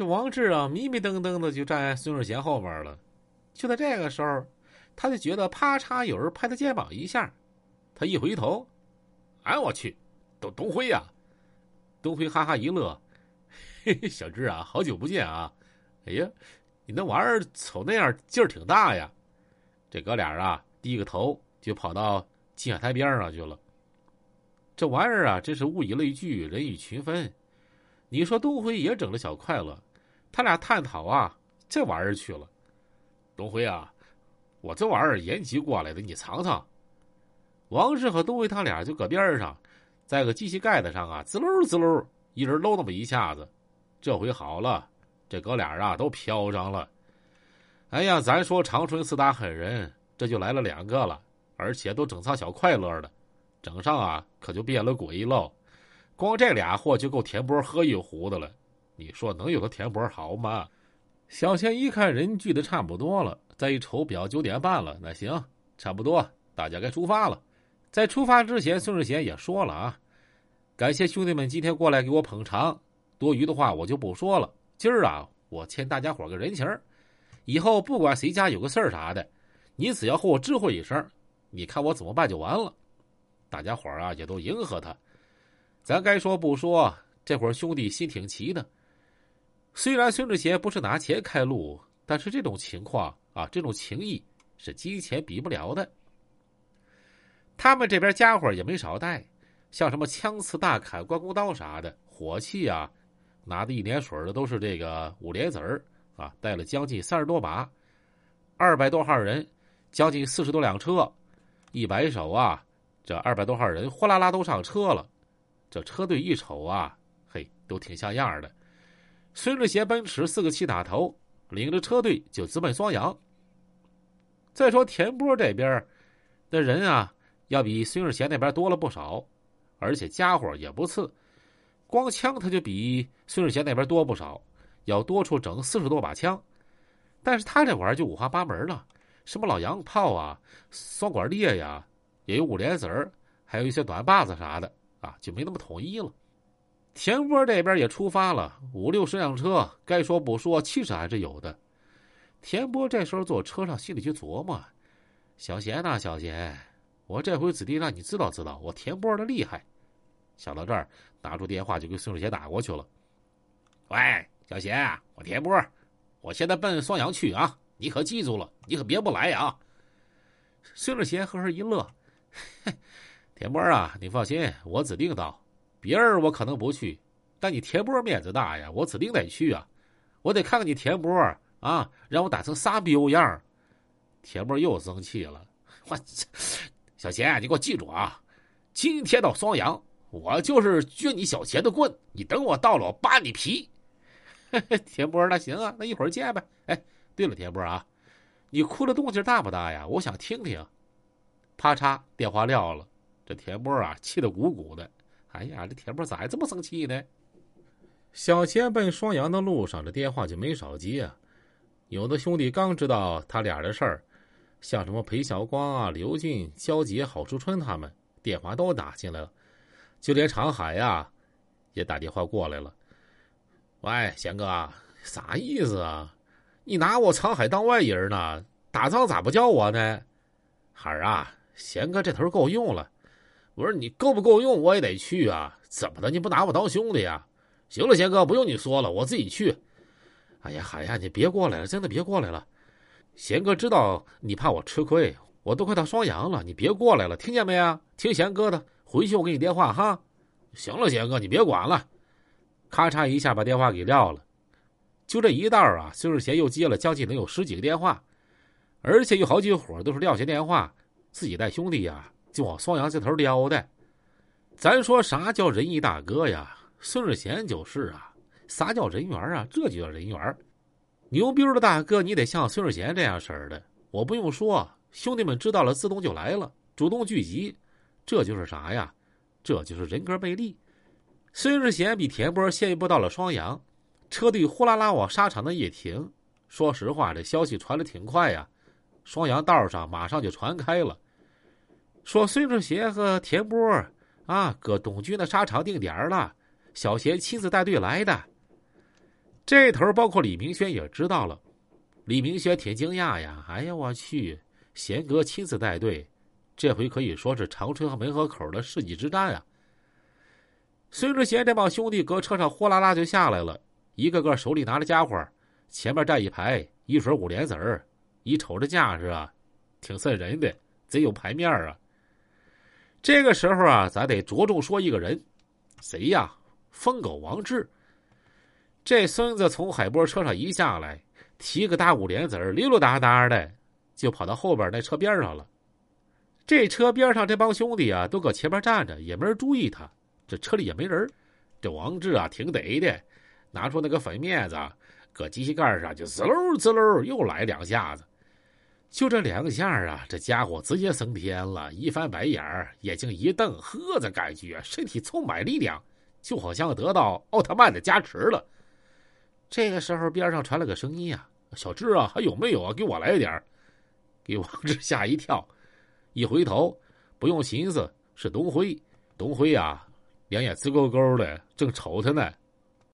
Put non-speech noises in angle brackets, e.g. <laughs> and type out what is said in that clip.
这王志啊，迷迷瞪瞪的就站在孙世贤后边了。就在这个时候，他就觉得啪嚓有人拍他肩膀一下，他一回头，哎我去，董东辉呀！东辉哈哈一乐，嘿嘿，小志啊，好久不见啊！哎呀，你那玩意儿瞅那样劲儿挺大呀！这哥俩啊，低个头就跑到金海台边上去了。这玩意儿啊，真是物以类聚，人以群分。你说东辉也整了小快乐。他俩探讨啊，这玩意儿去了。东辉啊，我这玩意儿延吉过来的，你尝尝。王志和东辉他俩就搁边上，在个机器盖子上啊，滋溜滋溜，一人搂那么一下子。这回好了，这哥俩啊都飘上了。哎呀，咱说长春四大狠人，这就来了两个了，而且都整上小快乐的，整上啊可就变了鬼喽。光这俩货就够田波喝一壶的了。你说能有个田波好吗？小贤一看人聚的差不多了，再一瞅表，九点半了。那行，差不多，大家该出发了。在出发之前，孙世贤也说了啊，感谢兄弟们今天过来给我捧场，多余的话我就不说了。今儿啊，我欠大家伙个人情以后不管谁家有个事儿啥的，你只要和我知会一声，你看我怎么办就完了。大家伙啊也都迎合他。咱该说不说，这会儿兄弟心挺齐的。虽然孙志贤不是拿钱开路，但是这种情况啊，这种情谊是金钱比不了的。他们这边家伙也没少带，像什么枪刺大砍、关公刀啥的，火器啊，拿的一连水的都是这个五连子儿啊，带了将近三十多把，二百多号人，将近四十多辆车，一摆手啊，这二百多号人哗啦啦都上车了。这车队一瞅啊，嘿，都挺像样的。孙志贤奔驰四个七打头，领着车队就直奔双阳。再说田波这边的人啊，要比孙志贤那边多了不少，而且家伙也不次，光枪他就比孙志贤那边多不少，要多出整四十多把枪。但是他这玩意儿就五花八门了，什么老洋炮啊、双管猎呀，也有五连子儿，还有一些短把子啥的啊，就没那么统一了。田波这边也出发了，五六十辆车，该说不说，气势还是有的。田波这时候坐车上，心里就琢磨：“小贤呐，小贤，我这回指定让你知道知道我田波的厉害。”想到这儿，拿出电话就给孙志贤打过去了：“喂，小贤，我田波，我现在奔双阳去啊，你可记住了，你可别不来啊！”孙志贤呵呵一乐：“ <laughs> 田波啊，你放心，我指定到。”别人我可能不去，但你田波面子大呀，我指定得去啊！我得看看你田波啊，让我打成啥逼样田波又生气了，我小贤，你给我记住啊！今天到双阳，我就是撅你小贤的棍，你等我到了，我扒你皮！<laughs> 田波，那行啊，那一会儿见呗。哎，对了，田波啊，你哭的动静大不大呀？我想听听。啪嚓，电话撂了。这田波啊，气得鼓鼓的。哎呀，这田波咋还这么生气呢？小贤奔双阳的路上，这电话就没少接啊。有的兄弟刚知道他俩的事儿，像什么裴晓光啊、刘俊、焦杰、郝淑春他们，电话都打进来了。就连长海呀，也打电话过来了。喂，贤哥，啥意思啊？你拿我长海当外人呢？打仗咋不叫我呢？孩儿啊，贤哥这头够用了。我说你够不够用，我也得去啊！怎么的，你不拿我当兄弟呀？行了，贤哥，不用你说了，我自己去。哎呀，海呀，你别过来了，真的别过来了。贤哥知道你怕我吃亏，我都快到双阳了，你别过来了，听见没啊？听贤哥的，回去我给你电话哈。行了，贤哥，你别管了。咔嚓一下把电话给撂了。就这一道啊，孙世贤又接了将近能有十几个电话，而且有好几伙都是撂下电话，自己带兄弟呀。就往双阳这头撩的，咱说啥叫仁义大哥呀？孙世贤就是啊。啥叫人缘啊？这就叫人缘。牛逼的大哥，你得像孙世贤这样式儿的。我不用说，兄弟们知道了，自动就来了，主动聚集。这就是啥呀？这就是人格魅力。孙世贤比田波先一步到了双阳，车队呼啦啦往沙场那一停。说实话，这消息传的挺快呀，双阳道上马上就传开了。说孙志贤和田波啊，搁董军的沙场定点了。小贤亲自带队来的。这头包括李明轩也知道了。李明轩挺惊讶呀！哎呀，我去，贤哥亲自带队，这回可以说是长春和梅河口的世纪之战啊！孙志贤这帮兄弟搁车上呼啦啦就下来了，一个个手里拿着家伙，前面站一排，一水五莲子儿，一瞅这架势啊，挺瘆人的，贼有排面啊！这个时候啊，咱得着重说一个人，谁呀？疯狗王志。这孙子从海波车上一下来，提个大五莲子儿，溜溜达达的就跑到后边那车边上了。这车边上这帮兄弟啊，都搁前面站着，也没人注意他。这车里也没人。这王志啊，挺得的，拿出那个粉面子，搁机器盖上就滋溜滋溜又来两下子。就这两下啊，这家伙直接升天了，一翻白眼儿，眼睛一瞪，呵着感觉身体充满力量，就好像得到奥特曼的加持了。这个时候，边上传了个声音啊：“小智啊，还有没有啊？给我来点给王志吓一跳，一回头，不用寻思，是东辉。东辉啊，两眼直勾勾的，正瞅他呢。